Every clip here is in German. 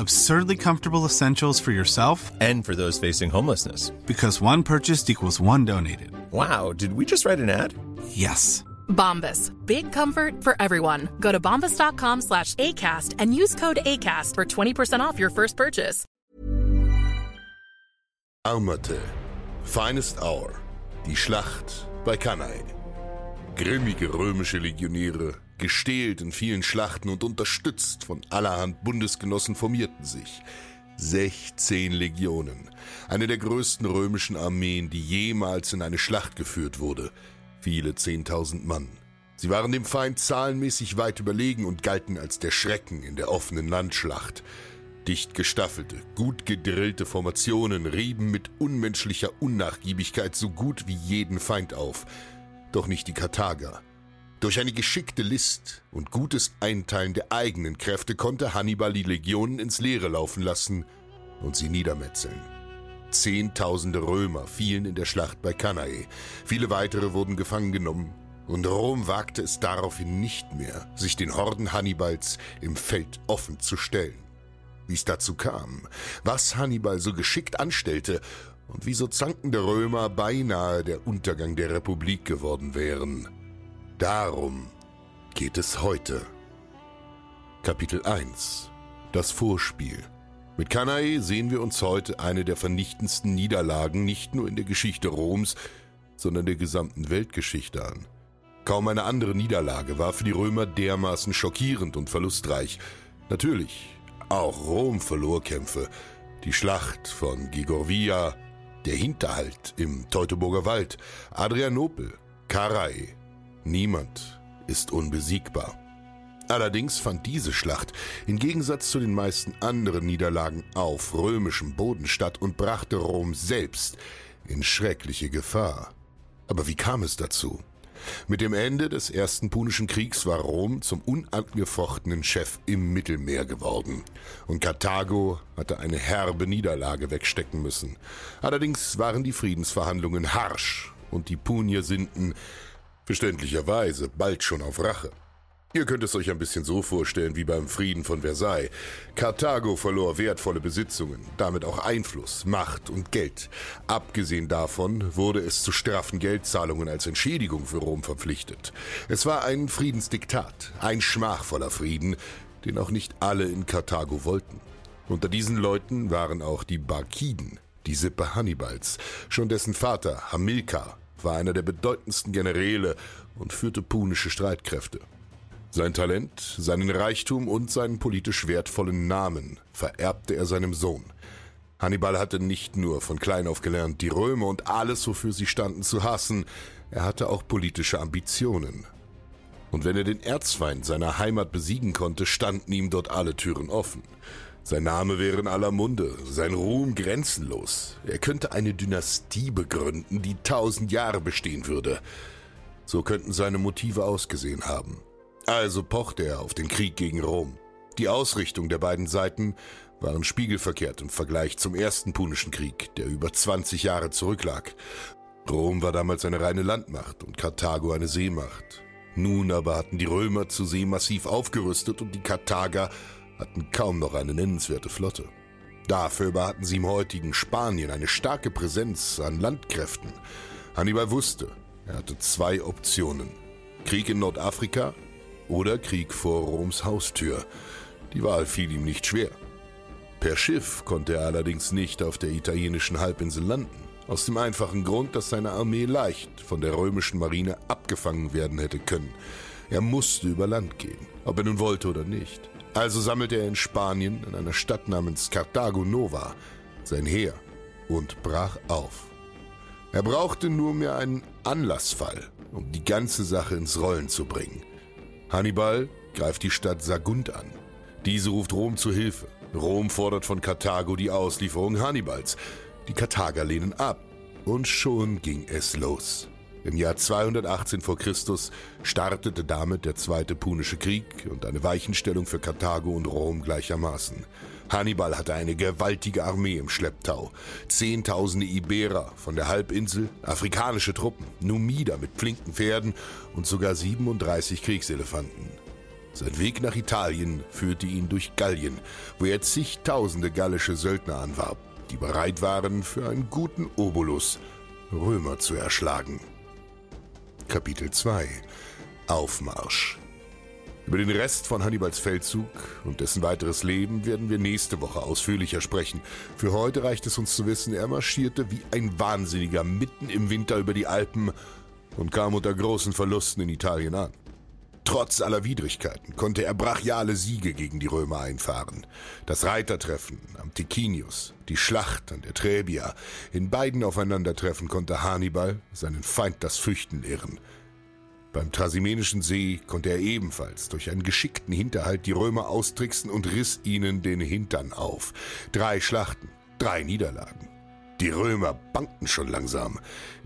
Absurdly comfortable essentials for yourself And for those facing homelessness. because one purchased equals one donated. Wow, did we just write an ad? Yes. Bombas. Big comfort for everyone. Go to bombas.com slash ACAST and use code ACAST for 20% off your first purchase. Armate. Finest Hour. Die Schlacht bei Cannae. Grimmige römische Legionäre, gestählt in vielen Schlachten und unterstützt von allerhand Bundesgenossen formierten sich. 16 Legionen, eine der größten römischen Armeen, die jemals in eine Schlacht geführt wurde. Viele 10.000 Mann. Sie waren dem Feind zahlenmäßig weit überlegen und galten als der Schrecken in der offenen Landschlacht. Dicht gestaffelte, gut gedrillte Formationen rieben mit unmenschlicher Unnachgiebigkeit so gut wie jeden Feind auf. Doch nicht die Karthager. Durch eine geschickte List und gutes Einteilen der eigenen Kräfte konnte Hannibal die Legionen ins Leere laufen lassen und sie niedermetzeln. Zehntausende Römer fielen in der Schlacht bei Cannae, viele weitere wurden gefangen genommen, und Rom wagte es daraufhin nicht mehr, sich den Horden Hannibals im Feld offen zu stellen. Wie es dazu kam, was Hannibal so geschickt anstellte und wieso zankende Römer beinahe der Untergang der Republik geworden wären. Darum geht es heute. Kapitel 1 Das Vorspiel Mit Cannae sehen wir uns heute eine der vernichtendsten Niederlagen nicht nur in der Geschichte Roms, sondern der gesamten Weltgeschichte an. Kaum eine andere Niederlage war für die Römer dermaßen schockierend und verlustreich. Natürlich, auch Rom verlor Kämpfe. Die Schlacht von Gigorvia, der Hinterhalt im Teutoburger Wald, Adrianopel, Karrhä. Niemand ist unbesiegbar. Allerdings fand diese Schlacht im Gegensatz zu den meisten anderen Niederlagen auf römischem Boden statt und brachte Rom selbst in schreckliche Gefahr. Aber wie kam es dazu? Mit dem Ende des Ersten Punischen Kriegs war Rom zum unangefochtenen Chef im Mittelmeer geworden. Und Karthago hatte eine herbe Niederlage wegstecken müssen. Allerdings waren die Friedensverhandlungen harsch und die Punier sinnten verständlicherweise bald schon auf Rache. Ihr könnt es euch ein bisschen so vorstellen wie beim Frieden von Versailles. Karthago verlor wertvolle Besitzungen, damit auch Einfluss, Macht und Geld. Abgesehen davon wurde es zu straffen Geldzahlungen als Entschädigung für Rom verpflichtet. Es war ein Friedensdiktat, ein schmachvoller Frieden, den auch nicht alle in Karthago wollten. Unter diesen Leuten waren auch die Barkiden, die Sippe Hannibals, schon dessen Vater Hamilkar war einer der bedeutendsten Generäle und führte punische Streitkräfte. Sein Talent, seinen Reichtum und seinen politisch wertvollen Namen vererbte er seinem Sohn. Hannibal hatte nicht nur von klein auf gelernt, die Römer und alles, wofür sie standen, zu hassen, er hatte auch politische Ambitionen. Und wenn er den Erzfeind seiner Heimat besiegen konnte, standen ihm dort alle Türen offen. Sein Name wäre in aller Munde, sein Ruhm grenzenlos. Er könnte eine Dynastie begründen, die tausend Jahre bestehen würde. So könnten seine Motive ausgesehen haben. Also pochte er auf den Krieg gegen Rom. Die Ausrichtung der beiden Seiten waren spiegelverkehrt im Vergleich zum ersten Punischen Krieg, der über 20 Jahre zurücklag. Rom war damals eine reine Landmacht und Karthago eine Seemacht. Nun aber hatten die Römer zu See massiv aufgerüstet und die Karthager hatten kaum noch eine nennenswerte Flotte. Dafür aber hatten sie im heutigen Spanien eine starke Präsenz an Landkräften. Hannibal wusste, er hatte zwei Optionen. Krieg in Nordafrika oder Krieg vor Roms Haustür. Die Wahl fiel ihm nicht schwer. Per Schiff konnte er allerdings nicht auf der italienischen Halbinsel landen. Aus dem einfachen Grund, dass seine Armee leicht von der römischen Marine abgefangen werden hätte können. Er musste über Land gehen, ob er nun wollte oder nicht. Also sammelte er in Spanien, in einer Stadt namens Carthago Nova, sein Heer und brach auf. Er brauchte nur mehr einen Anlassfall, um die ganze Sache ins Rollen zu bringen. Hannibal greift die Stadt Sagunt an. Diese ruft Rom zu Hilfe. Rom fordert von Karthago die Auslieferung Hannibals. Die Karthager lehnen ab. Und schon ging es los. Im Jahr 218 vor Christus startete damit der Zweite Punische Krieg und eine Weichenstellung für Karthago und Rom gleichermaßen. Hannibal hatte eine gewaltige Armee im Schlepptau. Zehntausende Iberer von der Halbinsel, afrikanische Truppen, Numider mit flinken Pferden und sogar 37 Kriegselefanten. Sein Weg nach Italien führte ihn durch Gallien, wo er zigtausende gallische Söldner anwarb, die bereit waren, für einen guten Obolus Römer zu erschlagen. Kapitel 2 Aufmarsch über den Rest von Hannibals Feldzug und dessen weiteres Leben werden wir nächste Woche ausführlicher sprechen. Für heute reicht es uns zu wissen, er marschierte wie ein Wahnsinniger mitten im Winter über die Alpen und kam unter großen Verlusten in Italien an. Trotz aller Widrigkeiten konnte er brachiale Siege gegen die Römer einfahren. Das Reitertreffen am Ticinius, die Schlacht an der Trebia, in beiden Aufeinandertreffen konnte Hannibal seinen Feind das Fürchten lehren. Beim Trasimenischen See konnte er ebenfalls durch einen geschickten Hinterhalt die Römer austricksen und riss ihnen den Hintern auf. Drei Schlachten, drei Niederlagen. Die Römer bangten schon langsam.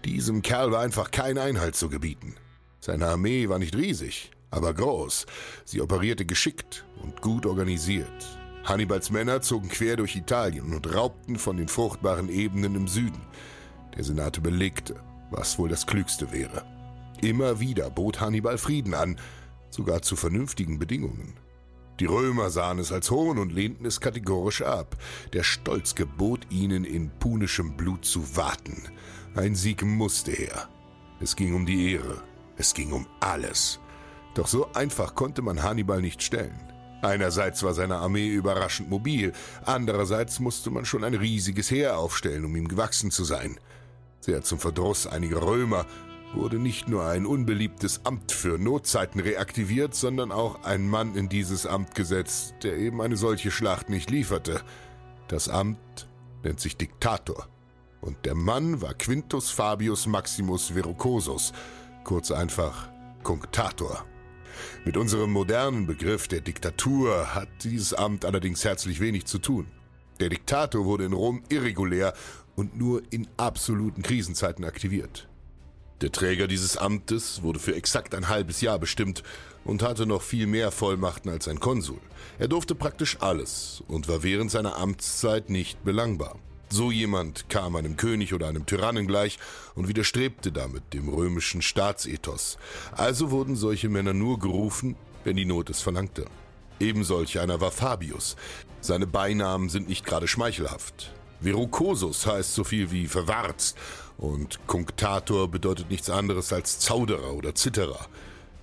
Diesem Kerl war einfach kein Einhalt zu gebieten. Seine Armee war nicht riesig, aber groß. Sie operierte geschickt und gut organisiert. Hannibals Männer zogen quer durch Italien und raubten von den fruchtbaren Ebenen im Süden. Der Senat überlegte, was wohl das Klügste wäre. Immer wieder bot Hannibal Frieden an, sogar zu vernünftigen Bedingungen. Die Römer sahen es als Hohn und lehnten es kategorisch ab. Der Stolz gebot ihnen, in punischem Blut zu warten. Ein Sieg musste her. Es ging um die Ehre. Es ging um alles. Doch so einfach konnte man Hannibal nicht stellen. Einerseits war seine Armee überraschend mobil, andererseits musste man schon ein riesiges Heer aufstellen, um ihm gewachsen zu sein. Sehr zum Verdruss einiger Römer wurde nicht nur ein unbeliebtes Amt für Notzeiten reaktiviert, sondern auch ein Mann in dieses Amt gesetzt, der eben eine solche Schlacht nicht lieferte. Das Amt nennt sich Diktator. Und der Mann war Quintus Fabius Maximus Verrucosus, kurz einfach Kunctator. Mit unserem modernen Begriff der Diktatur hat dieses Amt allerdings herzlich wenig zu tun. Der Diktator wurde in Rom irregulär und nur in absoluten Krisenzeiten aktiviert. Der Träger dieses Amtes wurde für exakt ein halbes Jahr bestimmt und hatte noch viel mehr Vollmachten als ein Konsul. Er durfte praktisch alles und war während seiner Amtszeit nicht belangbar. So jemand kam einem König oder einem Tyrannen gleich und widerstrebte damit dem römischen Staatsethos. Also wurden solche Männer nur gerufen, wenn die Not es verlangte. Ebensolch einer war Fabius. Seine Beinamen sind nicht gerade schmeichelhaft. Verucosus heißt so viel wie verwarzt und Kunctator bedeutet nichts anderes als Zauderer oder Zitterer.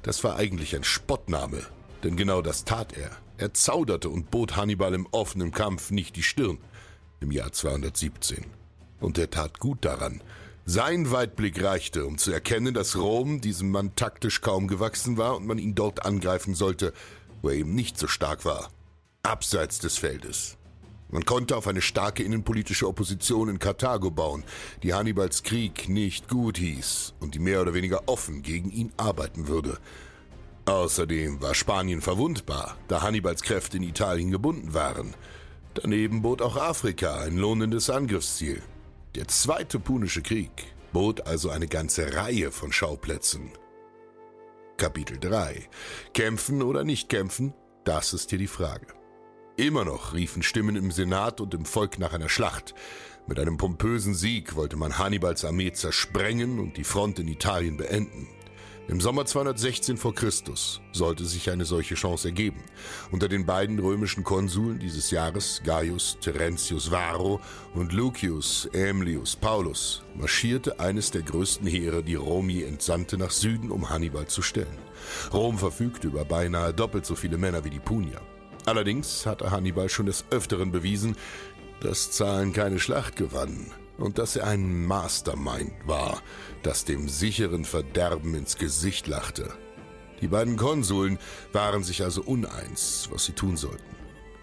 Das war eigentlich ein Spottname, denn genau das tat er. Er zauderte und bot Hannibal im offenen Kampf nicht die Stirn im Jahr 217. Und er tat gut daran. Sein Weitblick reichte, um zu erkennen, dass Rom diesem Mann taktisch kaum gewachsen war und man ihn dort angreifen sollte, wo er eben nicht so stark war. Abseits des Feldes. Man konnte auf eine starke innenpolitische Opposition in Karthago bauen, die Hannibals Krieg nicht gut hieß und die mehr oder weniger offen gegen ihn arbeiten würde. Außerdem war Spanien verwundbar, da Hannibals Kräfte in Italien gebunden waren. Daneben bot auch Afrika ein lohnendes Angriffsziel. Der Zweite Punische Krieg bot also eine ganze Reihe von Schauplätzen. Kapitel 3 Kämpfen oder nicht kämpfen, das ist hier die Frage. Immer noch riefen Stimmen im Senat und im Volk nach einer Schlacht. Mit einem pompösen Sieg wollte man Hannibals Armee zersprengen und die Front in Italien beenden. Im Sommer 216 vor Christus sollte sich eine solche Chance ergeben. Unter den beiden römischen Konsuln dieses Jahres, Gaius Terentius Varro und Lucius Aemilius Paulus, marschierte eines der größten Heere, die Rom je entsandte, nach Süden, um Hannibal zu stellen. Rom verfügte über beinahe doppelt so viele Männer wie die Punier. Allerdings hatte Hannibal schon des Öfteren bewiesen, dass Zahlen keine Schlacht gewannen und dass er ein Mastermind war, das dem sicheren Verderben ins Gesicht lachte. Die beiden Konsuln waren sich also uneins, was sie tun sollten.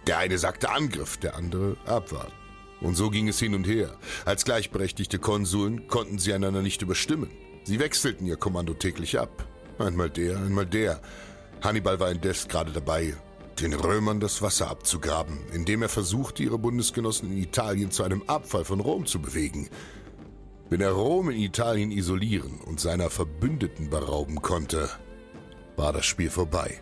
Der eine sagte Angriff, der andere Abwarten. Und so ging es hin und her. Als gleichberechtigte Konsuln konnten sie einander nicht überstimmen. Sie wechselten ihr Kommando täglich ab. Einmal der, einmal der. Hannibal war indes gerade dabei, den Römern das Wasser abzugraben, indem er versuchte, ihre Bundesgenossen in Italien zu einem Abfall von Rom zu bewegen. Wenn er Rom in Italien isolieren und seiner Verbündeten berauben konnte, war das Spiel vorbei.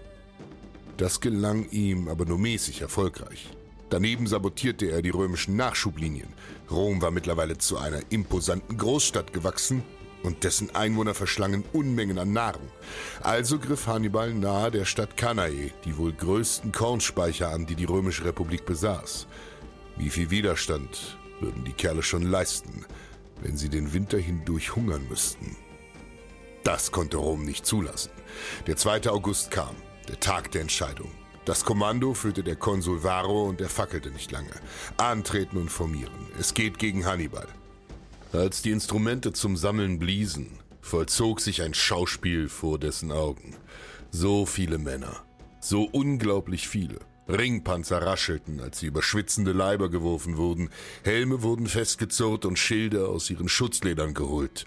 Das gelang ihm aber nur mäßig erfolgreich. Daneben sabotierte er die römischen Nachschublinien. Rom war mittlerweile zu einer imposanten Großstadt gewachsen und dessen Einwohner verschlangen Unmengen an Nahrung. Also griff Hannibal nahe der Stadt Cannae die wohl größten Kornspeicher an, die die römische Republik besaß. Wie viel Widerstand würden die Kerle schon leisten, wenn sie den Winter hindurch hungern müssten? Das konnte Rom nicht zulassen. Der 2. August kam, der Tag der Entscheidung. Das Kommando führte der Konsul Varro und er fackelte nicht lange. Antreten und formieren. Es geht gegen Hannibal. Als die Instrumente zum Sammeln bliesen, vollzog sich ein Schauspiel vor dessen Augen. So viele Männer, so unglaublich viele. Ringpanzer raschelten, als sie über schwitzende Leiber geworfen wurden, Helme wurden festgezurrt und Schilde aus ihren Schutzledern geholt.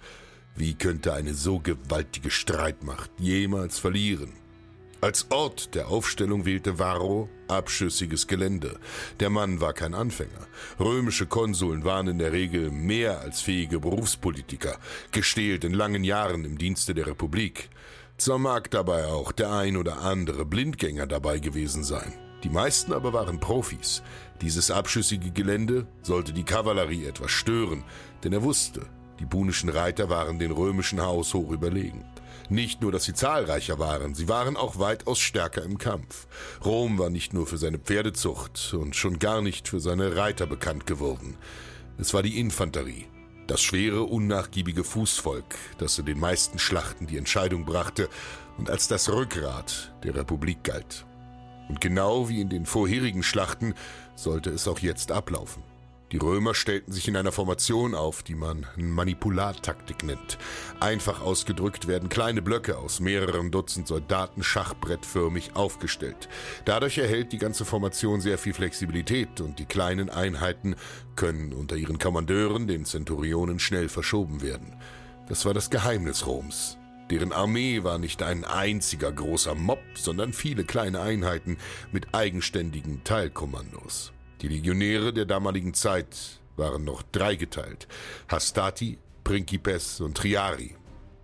Wie könnte eine so gewaltige Streitmacht jemals verlieren? Als Ort der Aufstellung wählte Varro abschüssiges Gelände. Der Mann war kein Anfänger. Römische Konsuln waren in der Regel mehr als fähige Berufspolitiker, gestählt in langen Jahren im Dienste der Republik. Zwar mag dabei auch der ein oder andere Blindgänger dabei gewesen sein. Die meisten aber waren Profis. Dieses abschüssige Gelände sollte die Kavallerie etwas stören, denn er wusste, die punischen Reiter waren den römischen Haus hoch überlegen. Nicht nur, dass sie zahlreicher waren, sie waren auch weitaus stärker im Kampf. Rom war nicht nur für seine Pferdezucht und schon gar nicht für seine Reiter bekannt geworden. Es war die Infanterie, das schwere, unnachgiebige Fußvolk, das in den meisten Schlachten die Entscheidung brachte und als das Rückgrat der Republik galt. Und genau wie in den vorherigen Schlachten sollte es auch jetzt ablaufen. Die Römer stellten sich in einer Formation auf, die man Manipulartaktik nennt. Einfach ausgedrückt werden kleine Blöcke aus mehreren Dutzend Soldaten schachbrettförmig aufgestellt. Dadurch erhält die ganze Formation sehr viel Flexibilität und die kleinen Einheiten können unter ihren Kommandeuren, den Zenturionen, schnell verschoben werden. Das war das Geheimnis Roms. Deren Armee war nicht ein einziger großer Mob, sondern viele kleine Einheiten mit eigenständigen Teilkommandos. Die Legionäre der damaligen Zeit waren noch dreigeteilt. Hastati, Principes und Triari.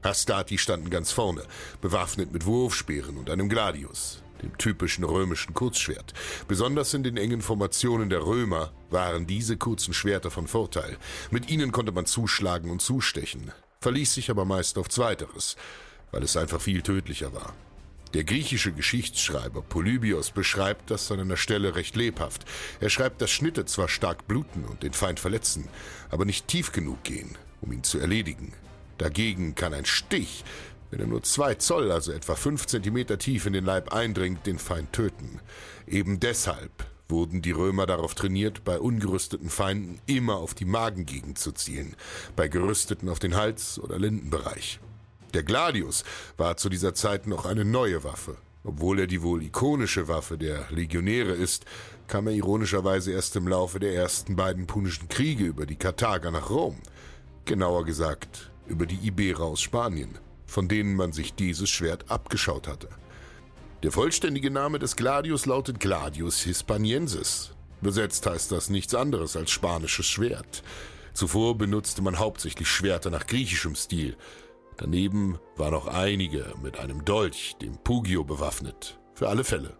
Hastati standen ganz vorne, bewaffnet mit Wurfspeeren und einem Gladius, dem typischen römischen Kurzschwert. Besonders in den engen Formationen der Römer waren diese kurzen Schwerter von Vorteil. Mit ihnen konnte man zuschlagen und zustechen, verließ sich aber meist auf Zweiteres, weil es einfach viel tödlicher war. Der griechische Geschichtsschreiber Polybios beschreibt das an einer Stelle recht lebhaft. Er schreibt, dass Schnitte zwar stark bluten und den Feind verletzen, aber nicht tief genug gehen, um ihn zu erledigen. Dagegen kann ein Stich, wenn er nur zwei Zoll, also etwa fünf Zentimeter tief in den Leib eindringt, den Feind töten. Eben deshalb wurden die Römer darauf trainiert, bei ungerüsteten Feinden immer auf die Magengegend zu zielen, bei gerüsteten auf den Hals- oder Lindenbereich. Der Gladius war zu dieser Zeit noch eine neue Waffe. Obwohl er die wohl ikonische Waffe der Legionäre ist, kam er ironischerweise erst im Laufe der ersten beiden punischen Kriege über die Karthager nach Rom. Genauer gesagt, über die Iberer aus Spanien, von denen man sich dieses Schwert abgeschaut hatte. Der vollständige Name des Gladius lautet Gladius Hispaniensis. Besetzt heißt das nichts anderes als spanisches Schwert. Zuvor benutzte man hauptsächlich Schwerter nach griechischem Stil, Daneben waren noch einige mit einem Dolch, dem Pugio, bewaffnet. Für alle Fälle.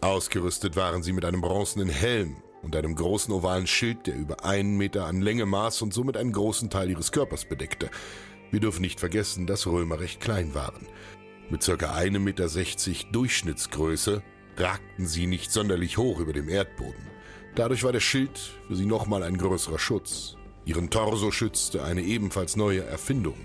Ausgerüstet waren sie mit einem bronzenen Helm und einem großen ovalen Schild, der über einen Meter an Länge maß und somit einen großen Teil ihres Körpers bedeckte. Wir dürfen nicht vergessen, dass Römer recht klein waren. Mit circa 1,60 Meter Durchschnittsgröße ragten sie nicht sonderlich hoch über dem Erdboden. Dadurch war der Schild für sie nochmal ein größerer Schutz. Ihren Torso schützte eine ebenfalls neue Erfindung,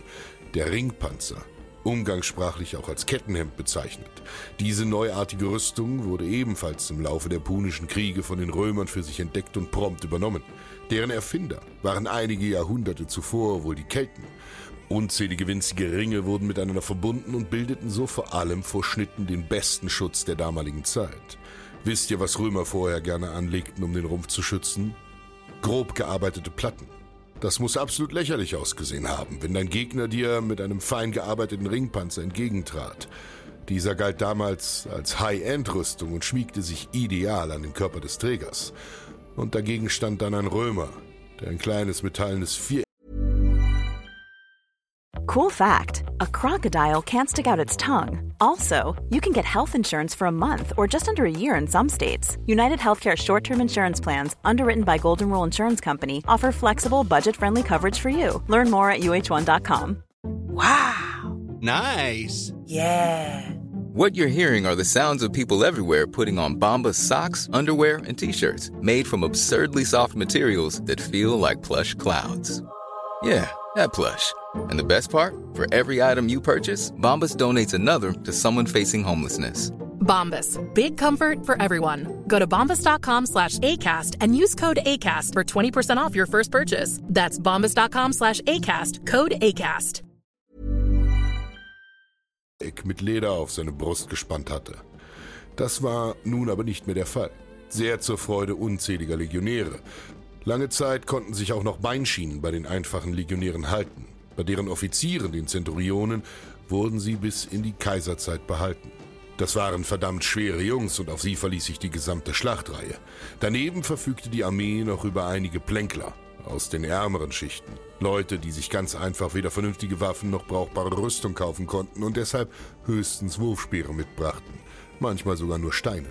der Ringpanzer. umgangssprachlich auch als Kettenhemd bezeichnet. Diese neuartige Rüstung wurde ebenfalls im Laufe der Punischen Kriege von den Römern für sich entdeckt und prompt übernommen. Deren Erfinder waren einige Jahrhunderte zuvor wohl die Kelten. Unzählige winzige Ringe wurden miteinander verbunden und bildeten so vor allem vor Schnitten den besten Schutz der damaligen Zeit. Wisst ihr, was Römer vorher gerne anlegten, um den Rumpf zu schützen? Grob gearbeitete Platten. Das muss absolut lächerlich ausgesehen haben, wenn dein Gegner dir mit einem fein gearbeiteten Ringpanzer entgegentrat. Dieser galt damals als High-End-Rüstung und schmiegte sich ideal an den Körper des Trägers. Und dagegen stand dann ein Römer, der ein kleines metallenes Vier Cool fact a crocodile can't stick out its tongue. Also, you can get health insurance for a month or just under a year in some states. United Healthcare short term insurance plans, underwritten by Golden Rule Insurance Company, offer flexible, budget friendly coverage for you. Learn more at uh1.com. Wow! Nice! Yeah! What you're hearing are the sounds of people everywhere putting on Bombas socks, underwear, and t shirts made from absurdly soft materials that feel like plush clouds. Yeah, that plush. And the best part? For every item you purchase, Bombas donates another to someone facing homelessness. Bombas. Big comfort for everyone. Go to bombas.com slash ACAST and use code ACAST for 20% off your first purchase. That's bombas.com slash ACAST. Code ACAST. mit Leder auf seine Brust gespannt hatte. Das war nun aber nicht mehr der Fall. Sehr zur Freude unzähliger Legionäre. Lange Zeit konnten sich auch noch Beinschienen bei den einfachen Legionären halten. Bei deren Offizieren, den Zenturionen, wurden sie bis in die Kaiserzeit behalten. Das waren verdammt schwere Jungs und auf sie verließ sich die gesamte Schlachtreihe. Daneben verfügte die Armee noch über einige Plänkler aus den ärmeren Schichten. Leute, die sich ganz einfach weder vernünftige Waffen noch brauchbare Rüstung kaufen konnten und deshalb höchstens Wurfspeere mitbrachten, manchmal sogar nur Steine.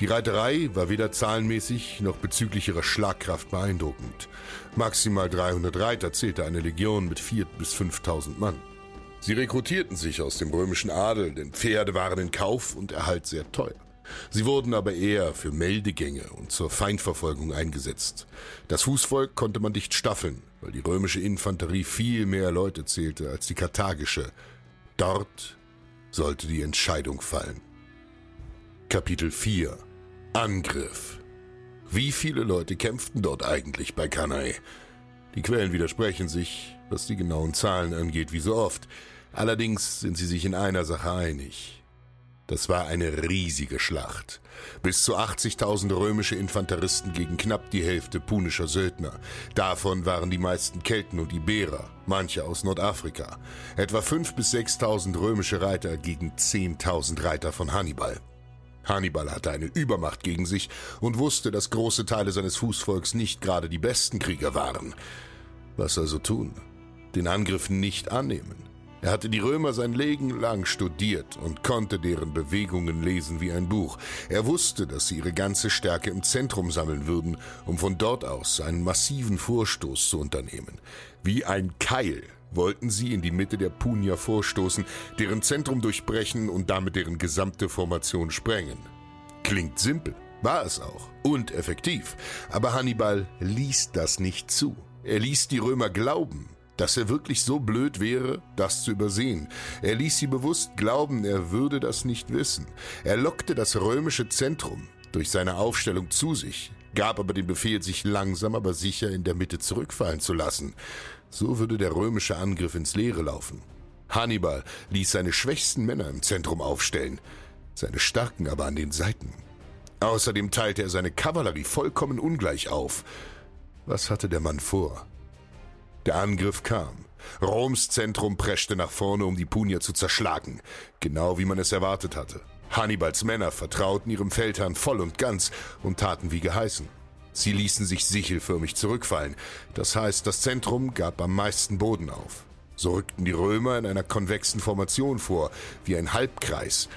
Die Reiterei war weder zahlenmäßig noch bezüglich ihrer Schlagkraft beeindruckend. Maximal 300 Reiter zählte eine Legion mit 4.000 bis 5.000 Mann. Sie rekrutierten sich aus dem römischen Adel, denn Pferde waren in Kauf und Erhalt sehr teuer. Sie wurden aber eher für Meldegänge und zur Feindverfolgung eingesetzt. Das Fußvolk konnte man dicht staffeln, weil die römische Infanterie viel mehr Leute zählte als die karthagische. Dort sollte die Entscheidung fallen. Kapitel 4 Angriff Wie viele Leute kämpften dort eigentlich bei Cannae? Die Quellen widersprechen sich, was die genauen Zahlen angeht, wie so oft. Allerdings sind sie sich in einer Sache einig. Das war eine riesige Schlacht. Bis zu 80.000 römische Infanteristen gegen knapp die Hälfte punischer Söldner. Davon waren die meisten Kelten und Iberer, manche aus Nordafrika. Etwa 5.000 bis 6.000 römische Reiter gegen 10.000 Reiter von Hannibal. Hannibal hatte eine Übermacht gegen sich und wusste, dass große Teile seines Fußvolks nicht gerade die besten Krieger waren. Was also tun? Den Angriff nicht annehmen. Er hatte die Römer sein Leben lang studiert und konnte deren Bewegungen lesen wie ein Buch. Er wusste, dass sie ihre ganze Stärke im Zentrum sammeln würden, um von dort aus einen massiven Vorstoß zu unternehmen. Wie ein Keil wollten sie in die Mitte der Punier vorstoßen, deren Zentrum durchbrechen und damit deren gesamte Formation sprengen. Klingt simpel, war es auch, und effektiv, aber Hannibal ließ das nicht zu. Er ließ die Römer glauben, dass er wirklich so blöd wäre, das zu übersehen. Er ließ sie bewusst glauben, er würde das nicht wissen. Er lockte das römische Zentrum durch seine Aufstellung zu sich, gab aber den Befehl, sich langsam aber sicher in der Mitte zurückfallen zu lassen. So würde der römische Angriff ins Leere laufen. Hannibal ließ seine schwächsten Männer im Zentrum aufstellen, seine starken aber an den Seiten. Außerdem teilte er seine Kavallerie vollkommen ungleich auf. Was hatte der Mann vor? Der Angriff kam. Roms Zentrum preschte nach vorne, um die Punier zu zerschlagen, genau wie man es erwartet hatte. Hannibals Männer vertrauten ihrem Feldherrn voll und ganz und taten wie geheißen. Sie ließen sich sichelförmig zurückfallen. Das heißt, das Zentrum gab am meisten Boden auf. So rückten die Römer in einer konvexen Formation vor, wie ein Halbkreis,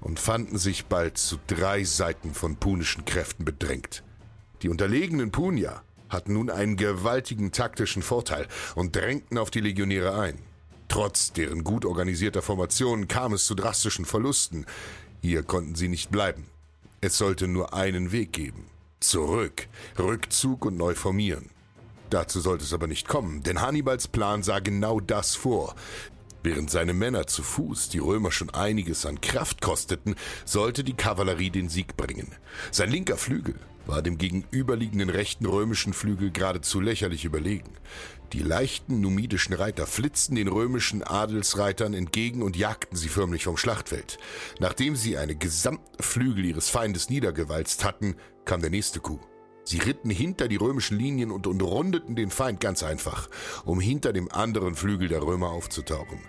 und fanden sich bald zu drei Seiten von punischen Kräften bedrängt. Die unterlegenen Punier hatten nun einen gewaltigen taktischen Vorteil und drängten auf die Legionäre ein. Trotz deren gut organisierter Formation kam es zu drastischen Verlusten. Hier konnten sie nicht bleiben. Es sollte nur einen Weg geben. Zurück, Rückzug und neu formieren. Dazu sollte es aber nicht kommen, denn Hannibals Plan sah genau das vor. Während seine Männer zu Fuß die Römer schon einiges an Kraft kosteten, sollte die Kavallerie den Sieg bringen. Sein linker Flügel war dem gegenüberliegenden rechten römischen Flügel geradezu lächerlich überlegen. Die leichten numidischen Reiter flitzten den römischen Adelsreitern entgegen und jagten sie förmlich vom Schlachtfeld. Nachdem sie eine gesamte Flügel ihres Feindes niedergewalzt hatten, kam der nächste Coup. Sie ritten hinter die römischen Linien und umrundeten den Feind ganz einfach, um hinter dem anderen Flügel der Römer aufzutauchen.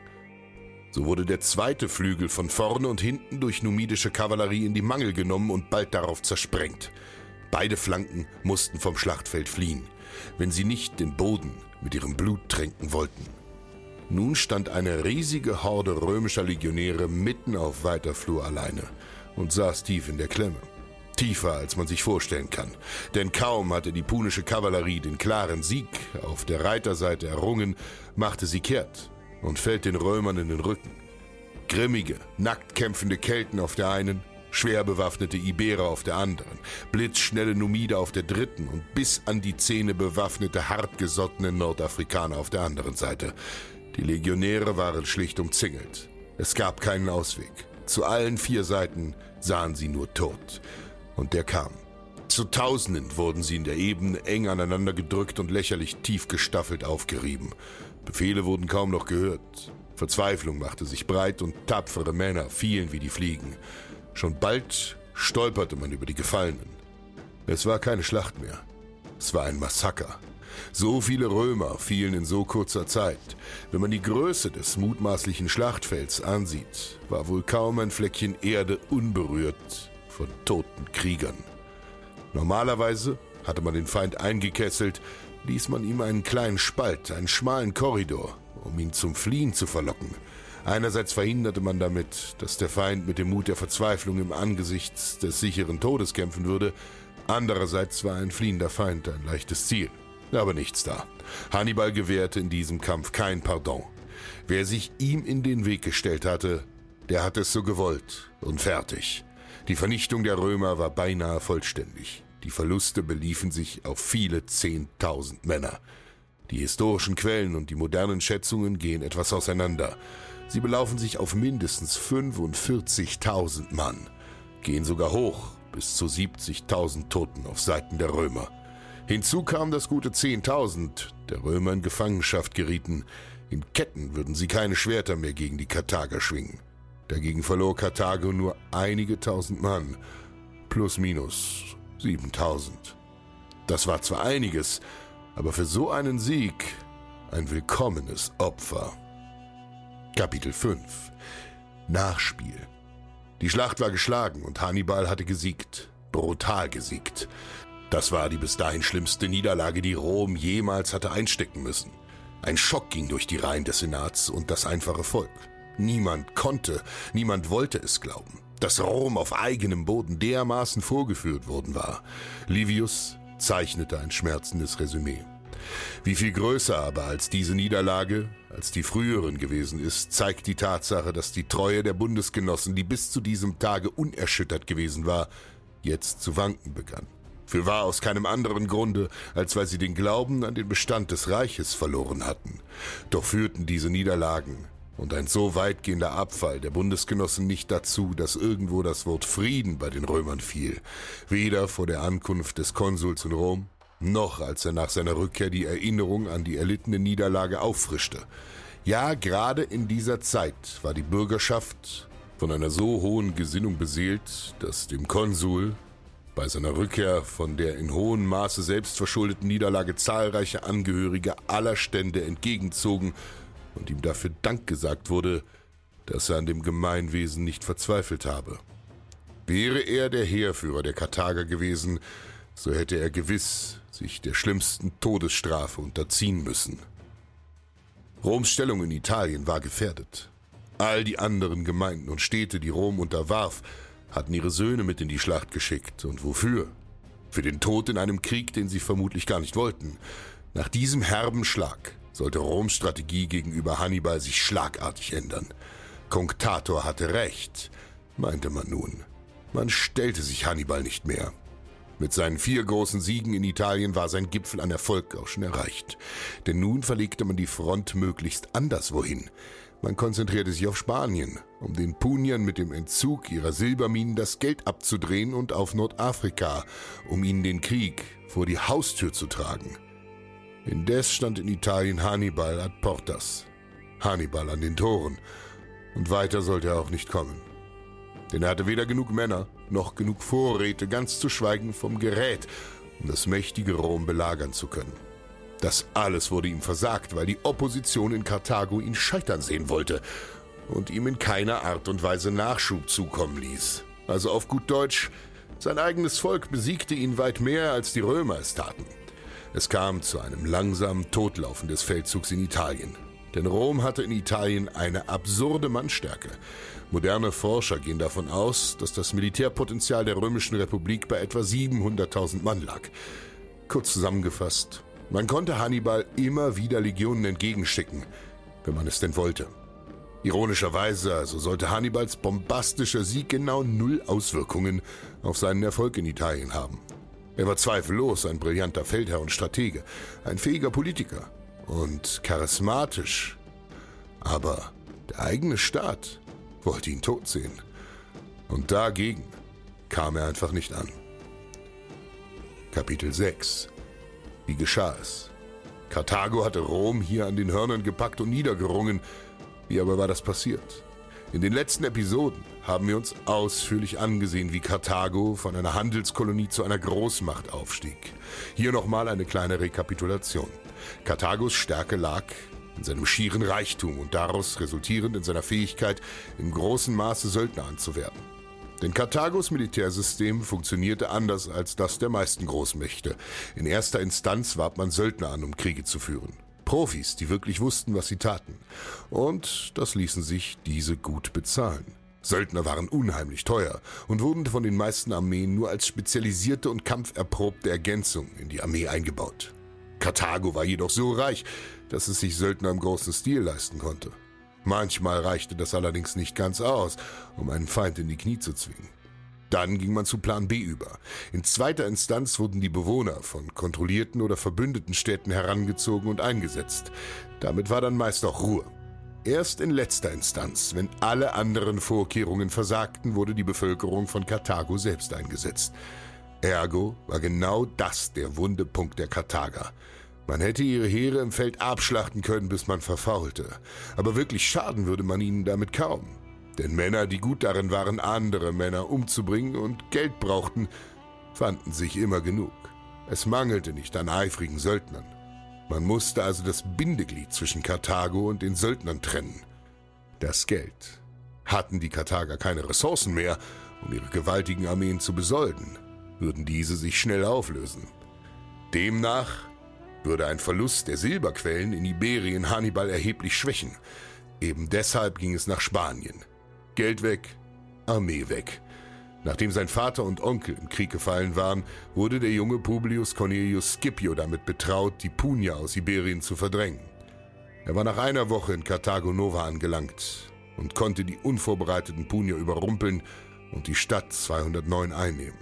So wurde der zweite Flügel von vorne und hinten durch numidische Kavallerie in die Mangel genommen und bald darauf zersprengt. Beide Flanken mussten vom Schlachtfeld fliehen, wenn sie nicht den Boden mit ihrem Blut tränken wollten. Nun stand eine riesige Horde römischer Legionäre mitten auf weiter Flur alleine und saß tief in der Klemme. Tiefer, als man sich vorstellen kann. Denn kaum hatte die punische Kavallerie den klaren Sieg auf der Reiterseite errungen, machte sie kehrt und fällt den Römern in den Rücken. Grimmige, nackt kämpfende Kelten auf der einen, schwer bewaffnete Iberer auf der anderen, blitzschnelle Numide auf der dritten und bis an die Zähne bewaffnete, hartgesottene Nordafrikaner auf der anderen Seite. Die Legionäre waren schlicht umzingelt. Es gab keinen Ausweg. Zu allen vier Seiten sahen sie nur Tod. Und der kam. Zu Tausenden wurden sie in der Ebene eng aneinander gedrückt und lächerlich tief gestaffelt aufgerieben. Befehle wurden kaum noch gehört. Verzweiflung machte sich breit und tapfere Männer fielen wie die Fliegen. Schon bald stolperte man über die Gefallenen. Es war keine Schlacht mehr. Es war ein Massaker. So viele Römer fielen in so kurzer Zeit. Wenn man die Größe des mutmaßlichen Schlachtfelds ansieht, war wohl kaum ein Fleckchen Erde unberührt von toten Kriegern. Normalerweise hatte man den Feind eingekesselt, ließ man ihm einen kleinen Spalt, einen schmalen Korridor, um ihn zum Fliehen zu verlocken. Einerseits verhinderte man damit, dass der Feind mit dem Mut der Verzweiflung im Angesicht des sicheren Todes kämpfen würde, andererseits war ein fliehender Feind ein leichtes Ziel. Aber nichts da. Hannibal gewährte in diesem Kampf kein Pardon. Wer sich ihm in den Weg gestellt hatte, der hat es so gewollt und fertig. Die Vernichtung der Römer war beinahe vollständig. Die Verluste beliefen sich auf viele Zehntausend Männer. Die historischen Quellen und die modernen Schätzungen gehen etwas auseinander. Sie belaufen sich auf mindestens 45.000 Mann, gehen sogar hoch bis zu 70.000 Toten auf Seiten der Römer. Hinzu kam das gute 10.000 der Römer in Gefangenschaft gerieten. In Ketten würden sie keine Schwerter mehr gegen die Karthager schwingen. Dagegen verlor Karthago nur einige tausend Mann, plus minus 7000. Das war zwar einiges, aber für so einen Sieg ein willkommenes Opfer. Kapitel 5 Nachspiel Die Schlacht war geschlagen und Hannibal hatte gesiegt, brutal gesiegt. Das war die bis dahin schlimmste Niederlage, die Rom jemals hatte einstecken müssen. Ein Schock ging durch die Reihen des Senats und das einfache Volk. Niemand konnte, niemand wollte es glauben, dass Rom auf eigenem Boden dermaßen vorgeführt worden war. Livius zeichnete ein schmerzendes Resümee. Wie viel größer aber als diese Niederlage, als die früheren gewesen ist, zeigt die Tatsache, dass die Treue der Bundesgenossen, die bis zu diesem Tage unerschüttert gewesen war, jetzt zu wanken begann. Für wahr aus keinem anderen Grunde, als weil sie den Glauben an den Bestand des Reiches verloren hatten. Doch führten diese Niederlagen und ein so weitgehender Abfall der Bundesgenossen nicht dazu, dass irgendwo das Wort Frieden bei den Römern fiel, weder vor der Ankunft des Konsuls in Rom, noch als er nach seiner Rückkehr die Erinnerung an die erlittene Niederlage auffrischte. Ja, gerade in dieser Zeit war die Bürgerschaft von einer so hohen Gesinnung beseelt, dass dem Konsul bei seiner Rückkehr von der in hohem Maße selbstverschuldeten Niederlage zahlreiche Angehörige aller Stände entgegenzogen und ihm dafür Dank gesagt wurde, dass er an dem Gemeinwesen nicht verzweifelt habe. Wäre er der Heerführer der Karthager gewesen, so hätte er gewiss sich der schlimmsten Todesstrafe unterziehen müssen. Roms Stellung in Italien war gefährdet. All die anderen Gemeinden und Städte, die Rom unterwarf, hatten ihre Söhne mit in die Schlacht geschickt. Und wofür? Für den Tod in einem Krieg, den sie vermutlich gar nicht wollten. Nach diesem herben Schlag sollte Roms Strategie gegenüber Hannibal sich schlagartig ändern. Cunctator hatte recht, meinte man nun. Man stellte sich Hannibal nicht mehr. Mit seinen vier großen Siegen in Italien war sein Gipfel an Erfolg auch schon erreicht. Denn nun verlegte man die Front möglichst anderswohin. Man konzentrierte sich auf Spanien, um den Puniern mit dem Entzug ihrer Silberminen das Geld abzudrehen und auf Nordafrika, um ihnen den Krieg vor die Haustür zu tragen. Indes stand in Italien Hannibal ad portas, Hannibal an den Toren, und weiter sollte er auch nicht kommen. Denn er hatte weder genug Männer noch genug Vorräte, ganz zu schweigen vom Gerät, um das mächtige Rom belagern zu können. Das alles wurde ihm versagt, weil die Opposition in Karthago ihn scheitern sehen wollte und ihm in keiner Art und Weise Nachschub zukommen ließ. Also auf gut Deutsch, sein eigenes Volk besiegte ihn weit mehr, als die Römer es taten. Es kam zu einem langsamen Todlaufen des Feldzugs in Italien. Denn Rom hatte in Italien eine absurde Mannstärke. Moderne Forscher gehen davon aus, dass das Militärpotenzial der Römischen Republik bei etwa 700.000 Mann lag. Kurz zusammengefasst, man konnte Hannibal immer wieder Legionen entgegenschicken, wenn man es denn wollte. Ironischerweise also sollte Hannibals bombastischer Sieg genau null Auswirkungen auf seinen Erfolg in Italien haben. Er war zweifellos ein brillanter Feldherr und Stratege, ein fähiger Politiker und charismatisch. Aber der eigene Staat wollte ihn tot sehen. Und dagegen kam er einfach nicht an. Kapitel 6 Wie geschah es? Karthago hatte Rom hier an den Hörnern gepackt und niedergerungen. Wie aber war das passiert? In den letzten Episoden haben wir uns ausführlich angesehen, wie Karthago von einer Handelskolonie zu einer Großmacht aufstieg. Hier nochmal eine kleine Rekapitulation. Karthagos Stärke lag in seinem schieren Reichtum und daraus resultierend in seiner Fähigkeit, in großem Maße Söldner anzuwerben. Denn Karthagos Militärsystem funktionierte anders als das der meisten Großmächte. In erster Instanz warb man Söldner an, um Kriege zu führen. Profis, die wirklich wussten, was sie taten. Und das ließen sich diese gut bezahlen. Söldner waren unheimlich teuer und wurden von den meisten Armeen nur als spezialisierte und kampferprobte Ergänzung in die Armee eingebaut. Karthago war jedoch so reich, dass es sich Söldner im großen Stil leisten konnte. Manchmal reichte das allerdings nicht ganz aus, um einen Feind in die Knie zu zwingen. Dann ging man zu Plan B über. In zweiter Instanz wurden die Bewohner von kontrollierten oder verbündeten Städten herangezogen und eingesetzt. Damit war dann meist auch Ruhe. Erst in letzter Instanz, wenn alle anderen Vorkehrungen versagten, wurde die Bevölkerung von Karthago selbst eingesetzt. Ergo war genau das der wunde Punkt der Karthager. Man hätte ihre Heere im Feld abschlachten können, bis man verfaulte. Aber wirklich schaden würde man ihnen damit kaum. Denn Männer, die gut darin waren, andere Männer umzubringen und Geld brauchten, fanden sich immer genug. Es mangelte nicht an eifrigen Söldnern. Man musste also das Bindeglied zwischen Karthago und den Söldnern trennen. Das Geld. Hatten die Karthager keine Ressourcen mehr, um ihre gewaltigen Armeen zu besolden, würden diese sich schnell auflösen. Demnach würde ein Verlust der Silberquellen in Iberien Hannibal erheblich schwächen. Eben deshalb ging es nach Spanien. Geld weg, Armee weg. Nachdem sein Vater und Onkel im Krieg gefallen waren, wurde der junge Publius Cornelius Scipio damit betraut, die Punier aus Iberien zu verdrängen. Er war nach einer Woche in Karthago Nova angelangt und konnte die unvorbereiteten Punier überrumpeln und die Stadt 209 einnehmen.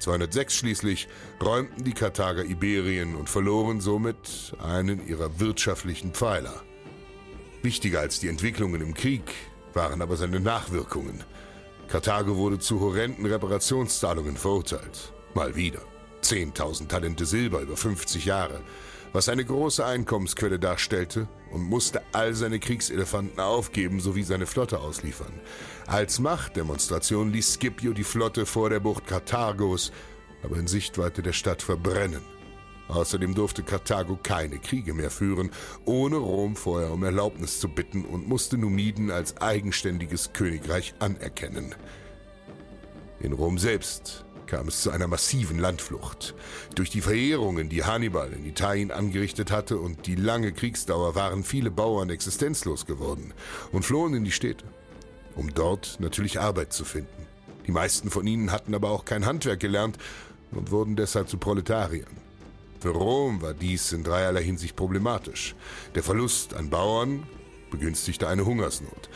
206 schließlich räumten die Karthager Iberien und verloren somit einen ihrer wirtschaftlichen Pfeiler. Wichtiger als die Entwicklungen im Krieg waren aber seine Nachwirkungen. Karthago wurde zu horrenden Reparationszahlungen verurteilt. Mal wieder. 10.000 Talente Silber über 50 Jahre, was eine große Einkommensquelle darstellte und musste all seine Kriegselefanten aufgeben sowie seine Flotte ausliefern. Als Machtdemonstration ließ Scipio die Flotte vor der Bucht Karthagos, aber in Sichtweite der Stadt verbrennen. Außerdem durfte Karthago keine Kriege mehr führen, ohne Rom vorher um Erlaubnis zu bitten und musste Numiden als eigenständiges Königreich anerkennen. In Rom selbst kam es zu einer massiven Landflucht. Durch die Verheerungen, die Hannibal in Italien angerichtet hatte und die lange Kriegsdauer waren viele Bauern existenzlos geworden und flohen in die Städte, um dort natürlich Arbeit zu finden. Die meisten von ihnen hatten aber auch kein Handwerk gelernt und wurden deshalb zu Proletariern. Für Rom war dies in dreierlei Hinsicht problematisch. Der Verlust an Bauern begünstigte eine Hungersnot.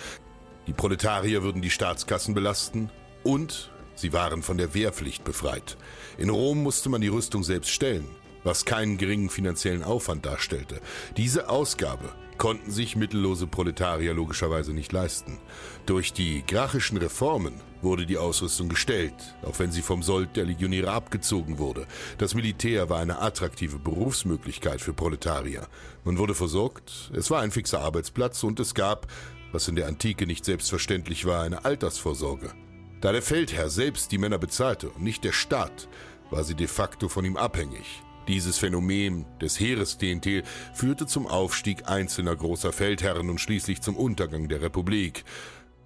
Die Proletarier würden die Staatskassen belasten und Sie waren von der Wehrpflicht befreit. In Rom musste man die Rüstung selbst stellen. was keinen geringen finanziellen Aufwand darstellte. Diese Ausgabe konnten sich mittellose Proletarier logischerweise nicht leisten. Durch die grachischen Reformen wurde die Ausrüstung gestellt, auch wenn sie vom Sold der Legionäre abgezogen wurde. Das Militär war eine attraktive Berufsmöglichkeit für Proletarier. Man wurde versorgt, es war ein fixer Arbeitsplatz und es gab, was in der Antike nicht selbstverständlich war, eine Altersvorsorge. Da der Feldherr selbst die Männer bezahlte und nicht der Staat, war sie de facto von ihm abhängig. Dieses Phänomen des Heeresklientel führte zum Aufstieg einzelner großer Feldherren und schließlich zum Untergang der Republik.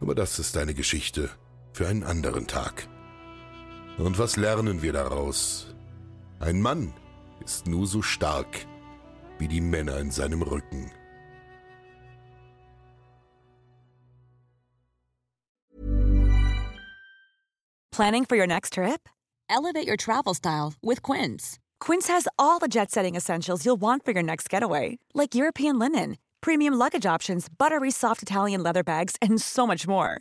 Aber das ist eine Geschichte für einen anderen Tag. Und was lernen wir daraus? Ein Mann ist nur so stark wie die Männer in seinem Rücken. Planning for your next trip? Elevate your travel style with Quince. Quince has all the jet setting essentials you'll want for your next getaway, like European linen, premium luggage options, buttery soft Italian leather bags, and so much more.